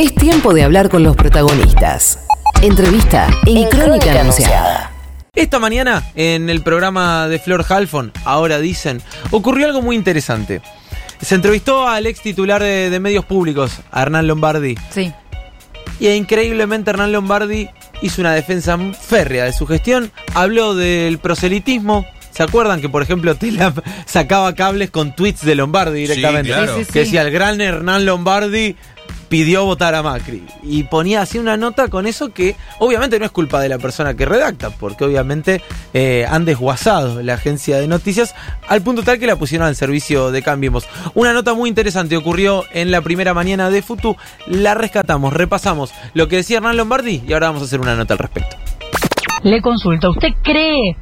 Es tiempo de hablar con los protagonistas. Entrevista en, Crónica, Anunciada. Esta mañana, en el programa de Flor Halfon, ahora dicen, ocurrió algo muy interesante. Se entrevistó al ex titular de, de medios públicos, a Hernán Lombardi. Sí. Y increíblemente Hernán Lombardi hizo una defensa férrea de su gestión. Habló del proselitismo. ¿Se acuerdan que, por ejemplo, Telam sacaba cables con tweets de Lombardi directamente? claro. Sí, sí, Que decía, el gran Hernán Lombardi pidió votar a Macri. Y ponía así una nota con eso que obviamente no es culpa de la persona que redacta, porque obviamente eh, han desguazado la agencia de noticias al punto tal que la pusieron al servicio de Cambiemos. Una nota muy interesante ocurrió en la primera mañana de Futu, la rescatamos, repasamos lo que decía Hernán Lombardi y ahora vamos a hacer una nota al respecto. Le consulto, ¿usted cree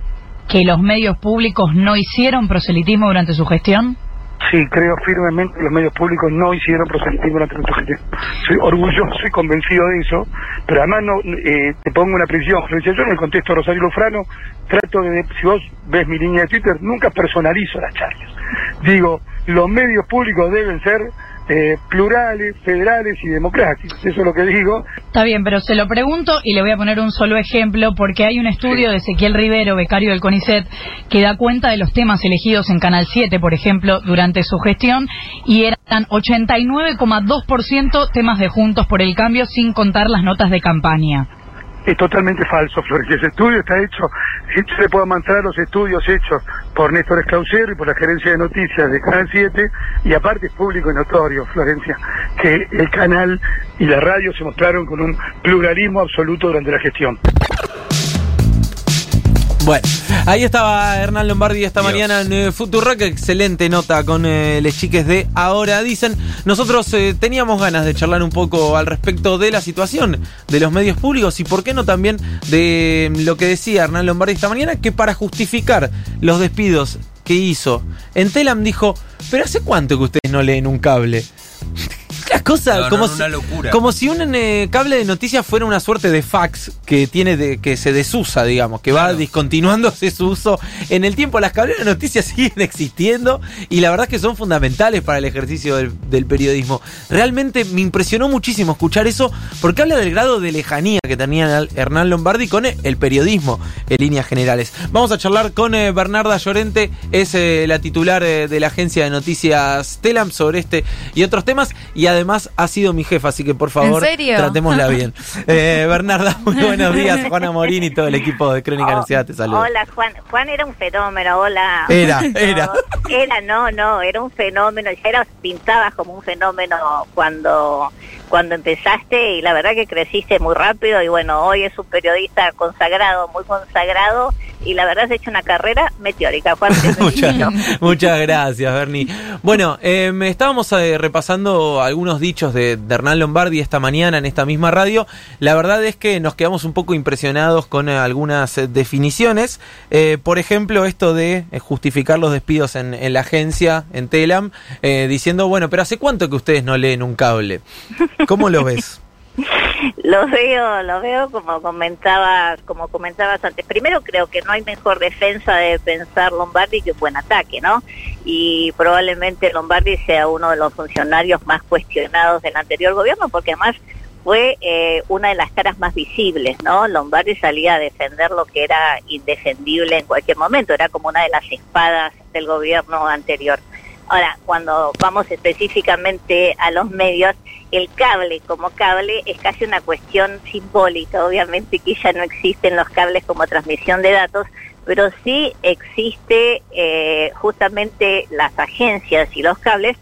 que los medios públicos no hicieron proselitismo durante su gestión? Sí, creo firmemente que los medios públicos no hicieron proselitismo durante gestión. Soy orgulloso y convencido de eso, pero además no eh, te pongo una Florencia. Yo en el contexto de Rosario Lufrano trato de, si vos ves mi línea de Twitter, nunca personalizo las charlas. Digo, los medios públicos deben ser eh, plurales, federales y democráticos. Eso es lo que digo. Está bien, pero se lo pregunto y le voy a poner un solo ejemplo porque hay un estudio de Ezequiel Rivero, becario del CONICET, que da cuenta de los temas elegidos en Canal 7, por ejemplo, durante su gestión y eran 89,2% temas de Juntos por el Cambio sin contar las notas de campaña. Es totalmente falso, Florencia. Ese estudio está hecho, yo le puedo mostrar los estudios hechos por Néstor Esclausero y por la gerencia de noticias de Canal 7, y aparte es público y notorio, Florencia, que el canal y la radio se mostraron con un pluralismo absoluto durante la gestión. Bueno, ahí estaba Hernán Lombardi esta Dios. mañana en eh, Futurock. Excelente nota con eh, les chiques de Ahora Dicen. Nosotros eh, teníamos ganas de charlar un poco al respecto de la situación de los medios públicos y por qué no también de mm, lo que decía Hernán Lombardi esta mañana, que para justificar los despidos que hizo en Telam dijo, pero ¿hace cuánto que ustedes no leen un cable? No, no, como, no, una si, locura. como si un eh, cable de noticias fuera una suerte de fax que tiene de, que se desusa, digamos, que va discontinuándose su uso en el tiempo. Las cableras de noticias siguen existiendo y la verdad es que son fundamentales para el ejercicio del, del periodismo. Realmente me impresionó muchísimo escuchar eso porque habla del grado de lejanía que tenía Hernán Lombardi con el periodismo en líneas generales. Vamos a charlar con eh, Bernarda Llorente, es eh, la titular eh, de la agencia de noticias Telam sobre este y otros temas y además ha sido mi jefa, así que por favor tratémosla bien. Eh, Bernarda, muy buenos días. Juana Morín y todo el equipo de Crónica Oh, Anunciada te saluda. Hola, Juan. Juan era un fenómeno, hola. Era, No, era. Era, no, no, era un fenómeno. Ya era, pintabas como un fenómeno cuando, cuando empezaste y la verdad que creciste muy rápido y bueno, hoy es un periodista consagrado, muy consagrado y la verdad has hecho una carrera meteórica, muchas, muchas gracias, Bernie. Bueno, eh, me estábamos eh, repasando algunos dichos de, de Hernán Lombardi esta mañana en esta misma radio. La verdad es que nos quedamos un poco impresionados con eh, algunas eh, definiciones. Eh, por ejemplo, esto de eh, justificar los despidos en, en la agencia, en Telam, eh, diciendo, bueno, pero ¿hace cuánto que ustedes no leen un cable? ¿Cómo lo ves? Lo veo, lo veo como comentabas, como comentabas antes. Primero creo que no hay mejor defensa de pensar Lombardi que un buen ataque, ¿no? Y probablemente Lombardi sea uno de los funcionarios más cuestionados del anterior gobierno, porque además fue eh, una de las caras más visibles, ¿no? Lombardi salía a defender lo que era indefendible en cualquier momento, era como una de las espadas del gobierno anterior. Ahora, cuando vamos específicamente a los medios, el cable como cable es casi una cuestión simbólica, obviamente que ya no existen los cables como transmisión de datos, pero sí existe eh, justamente las agencias y los cables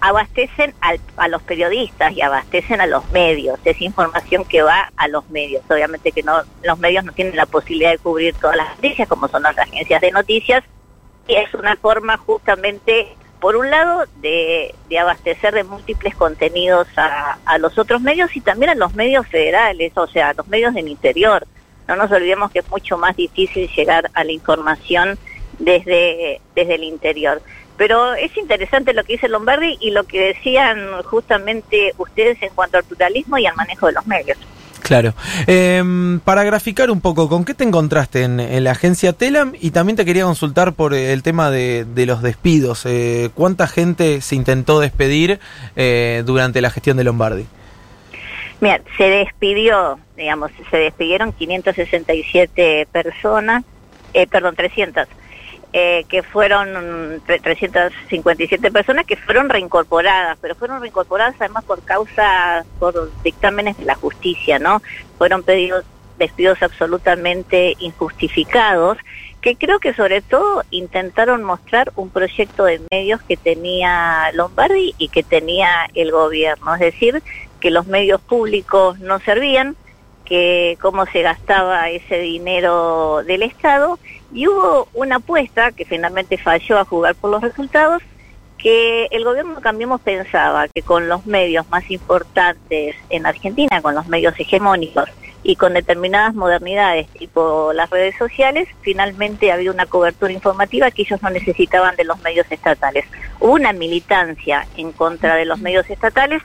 abastecen al- a los periodistas y abastecen a los medios, es información que va a los medios. Obviamente que no los medios no tienen la posibilidad de cubrir todas las noticias como son las agencias de noticias y es una forma justamente por un lado de, abastecer de múltiples contenidos a, a los otros medios y también a los medios federales, o sea, a los medios del interior. No nos olvidemos que es mucho más difícil llegar a la información desde, desde el interior. Pero es interesante lo que dice Lombardi y lo que decían justamente ustedes en cuanto al pluralismo y al manejo de los medios. Claro. Em, para graficar un poco, ¿con qué te encontraste en, la agencia Telam? Y también te quería consultar por eh, el tema de, de los despidos. Eh, ¿Cuánta gente se intentó despedir eh, durante la gestión de Lombardi? Mira, se despidió, digamos, se despidieron 567 personas, eh, perdón, 300, eh, que fueron 357 personas que fueron reincorporadas, pero fueron reincorporadas además por causa, por dictámenes de la justicia, ¿no? Fueron pedidos despidos absolutamente injustificados, que creo que sobre todo intentaron mostrar un proyecto de medios que tenía Lombardi y que tenía el gobierno, es decir, que los medios públicos no servían, que cómo se gastaba ese dinero del Estado y hubo una apuesta que finalmente falló a jugar por los resultados que el gobierno Cambiemos pensaba que con los medios más importantes en Argentina, con los medios hegemónicos y con determinadas modernidades tipo las redes sociales, finalmente había una cobertura informativa que ellos no necesitaban de los medios estatales. Hubo una militancia en contra de los medios estatales.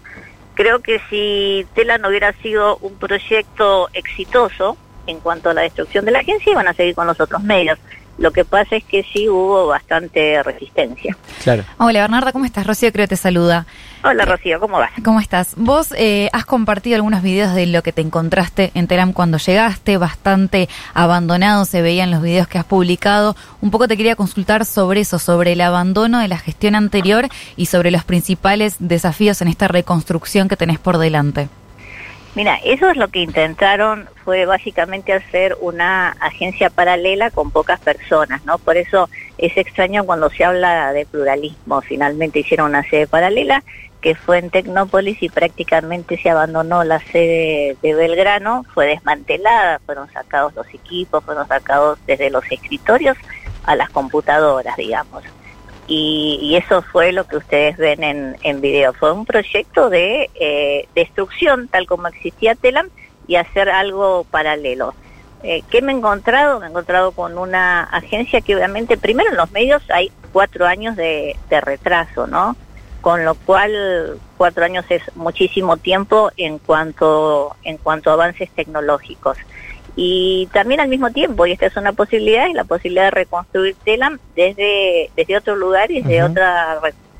Creo que si Tela no hubiera sido un proyecto exitoso en cuanto a la destrucción de la agencia, iban a seguir con los otros medios. Lo que pasa es que sí hubo bastante resistencia. Claro. Hola Bernarda, ¿cómo estás? Rocío creo te saluda. Hola Rocío, ¿cómo vas? ¿Cómo estás? Vos eh, has compartido algunos videos de lo que te encontraste en Telam cuando llegaste, bastante abandonado se veían los videos que has publicado. Un poco te quería consultar sobre eso, sobre el abandono de la gestión anterior y sobre los principales desafíos en esta reconstrucción que tenés por delante. Mira, eso es lo que intentaron, fue básicamente hacer una agencia paralela con pocas personas, ¿no? Por eso es extraño cuando se habla de pluralismo. Finalmente hicieron una sede paralela que fue en Tecnópolis y prácticamente se abandonó la sede de Belgrano, fue desmantelada, fueron sacados los equipos, fueron sacados desde los escritorios a las computadoras, digamos y, eso fue lo que ustedes ven en, en video. Fue un proyecto de eh, destrucción, tal como existía Telam, y hacer algo paralelo. Eh, ¿Qué me he encontrado? Me he encontrado con una agencia que obviamente, primero en los medios hay cuatro años de, de retraso, ¿no? Con lo cual, cuatro años es muchísimo tiempo en cuanto, en cuanto a avances tecnológicos. Y también al mismo tiempo, y esta es una posibilidad, es la posibilidad de reconstruir Telam desde, desde otro lugar y desde, otra,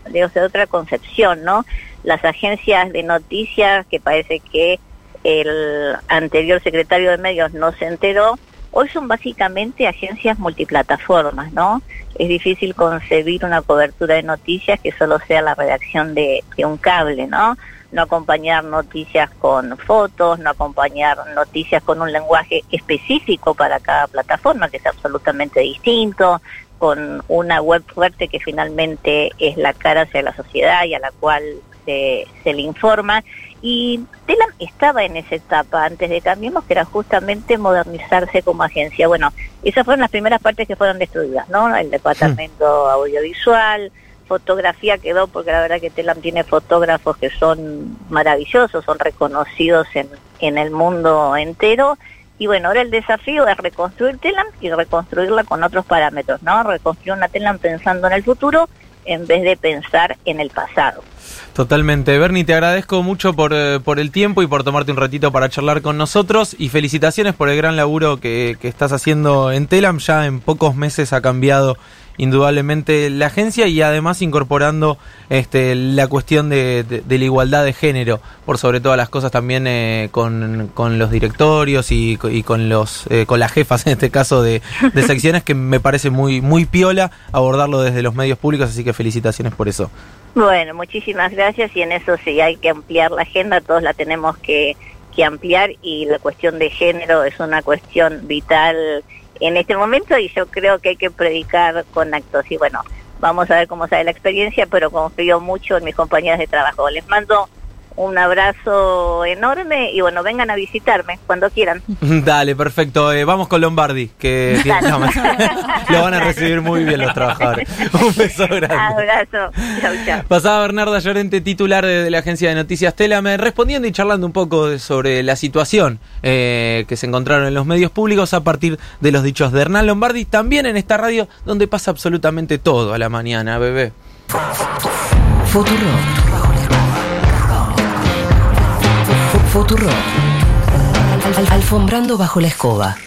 desde otra concepción, ¿no? Las agencias de noticias, que parece que el anterior secretario de medios no se enteró, hoy son básicamente agencias multiplataformas, ¿no? Es difícil concebir una cobertura de noticias que solo sea la redacción de, de un cable, ¿no? no acompañar noticias con fotos, no acompañar noticias con un lenguaje específico para cada plataforma, que es absolutamente distinto, con una web fuerte que finalmente es la cara hacia la sociedad y a la cual se, se le informa. Y Telam estaba en esa etapa antes de Cambiemos, que era justamente modernizarse como agencia. Bueno, esas fueron las primeras partes que fueron destruidas, ¿no? El departamento audiovisual, fotografía quedó porque la verdad que Telam tiene fotógrafos que son maravillosos, son reconocidos en, en el mundo entero. Y bueno, ahora el desafío es reconstruir Telam y reconstruirla con otros parámetros, ¿no? Reconstruir una Telam pensando en el futuro en vez de pensar en el pasado. Totalmente. Bernie, te agradezco mucho por, eh, por, el tiempo y por tomarte un ratito para charlar con nosotros y felicitaciones por el gran laburo que, que estás haciendo en Telam. Ya en pocos meses ha cambiado indudablemente la agencia y además incorporando este, la cuestión de, de, la igualdad de género, por sobre todas las cosas también eh, con, con, los directorios y, y con los eh, con las jefas en este caso de, de, secciones que me parece muy muy piola abordarlo desde los medios públicos, así que felicitaciones por eso. Bueno, muchísimas gracias y en eso sí hay que ampliar la agenda, todos la tenemos que, que ampliar y la cuestión de género es una cuestión vital en este momento y yo creo que hay que predicar con actos. Y bueno, vamos a ver cómo sale la experiencia, pero confío mucho en mis compañeras de trabajo. Les mando un abrazo enorme y bueno, vengan a visitarme cuando quieran. Dale, perfecto. Eh, vamos con Lombardi, que lo van a recibir muy bien los trabajadores. Un beso grande. Abrazo. Chau, chau. Pasaba Bernarda Llorente, titular de, la agencia de noticias Telame, respondiendo y charlando un poco sobre la situación eh, que se encontraron en los medios públicos a partir de los dichos de Hernán Lombardi, también en esta radio donde pasa absolutamente todo a la mañana, bebé. Futuro. Futuro. Alfombrando bajo la escoba.